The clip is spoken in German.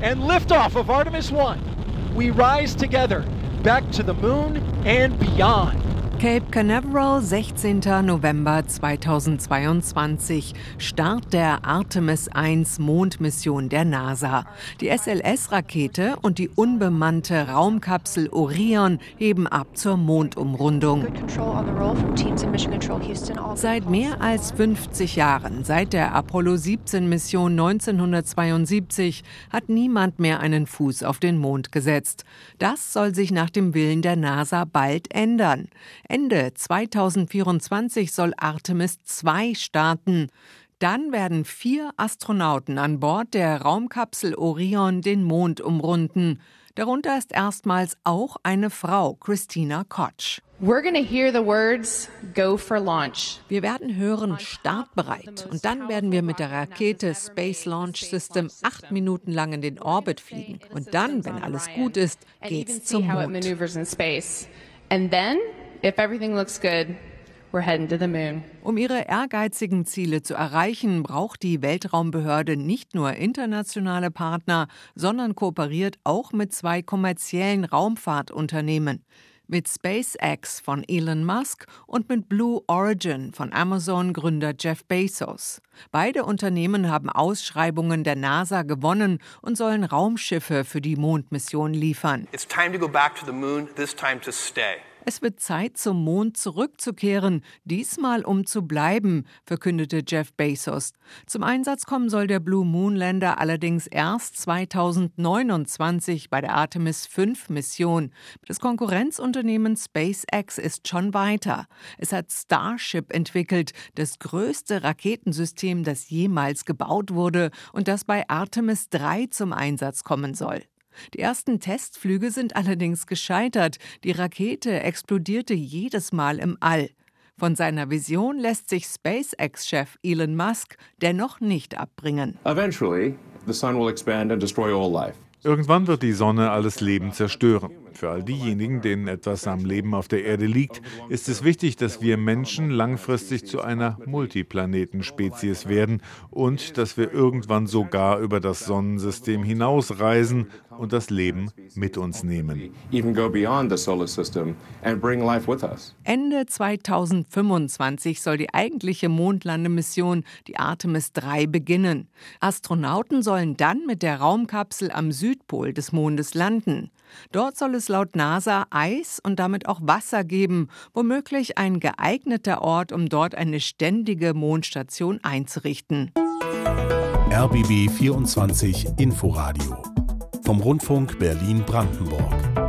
and liftoff of Artemis 1. We rise together back to the moon and beyond. Cape Canaveral, 16. November 2022. Start der Artemis 1 Mondmission der NASA. Die SLS-Rakete und die unbemannte Raumkapsel Orion heben ab zur Mondumrundung. Seit mehr als 50 Jahren, seit der Apollo 17 Mission 1972, hat niemand mehr einen Fuß auf den Mond gesetzt. Das soll sich nach dem Willen der NASA bald ändern. Ende 2024 soll Artemis 2 starten. Dann werden vier Astronauten an Bord der Raumkapsel Orion den Mond umrunden. Darunter ist erstmals auch eine Frau, Christina Koch. We're gonna hear the words "Go for launch". Wir werden hören startbereit und dann werden wir mit der Rakete Space Launch System acht Minuten lang in den Orbit fliegen und dann, wenn alles gut ist, geht's zum Mond. And then if everything looks good, we're heading to the moon. Um ihre ehrgeizigen Ziele zu erreichen, braucht die Weltraumbehörde nicht nur internationale Partner, sondern kooperiert auch mit zwei kommerziellen Raumfahrtunternehmen mit SpaceX von Elon Musk und mit Blue Origin von Amazon-Gründer Jeff Bezos. Beide Unternehmen haben Ausschreibungen der NASA gewonnen und sollen Raumschiffe für die Mondmission liefern. It's time to go back to the moon, this time to stay. Es wird Zeit, zum Mond zurückzukehren, diesmal um zu bleiben, verkündete Jeff Bezos. Zum Einsatz kommen soll der Blue Moon Lander allerdings erst 2029 bei der Artemis 5 Mission. Das Konkurrenzunternehmen SpaceX ist schon weiter. Es hat Starship entwickelt, das größte Raketensystem, das jemals gebaut wurde und das bei Artemis 3 zum Einsatz kommen soll. Die ersten Testflüge sind allerdings gescheitert. Die Rakete explodierte jedes Mal im All. Von seiner Vision lässt sich SpaceX-Chef Elon Musk dennoch nicht abbringen. Eventually, the sun will expand and destroy all life. Irgendwann wird die Sonne alles Leben zerstören. Für all diejenigen, denen etwas am Leben auf der Erde liegt, ist es wichtig, dass wir Menschen langfristig zu einer Multiplanetenspezies werden und dass wir irgendwann sogar über das Sonnensystem hinausreisen und das Leben mit uns nehmen. Ende 2025 soll die eigentliche Mondlandemission, die Artemis 3, beginnen. Astronauten sollen dann mit der Raumkapsel am Südpol des Mondes landen. Dort soll es laut NASA Eis und damit auch Wasser geben, womöglich ein geeigneter Ort, um dort eine ständige Mondstation einzurichten. RBB 24 Inforadio vom Rundfunk Berlin-Brandenburg.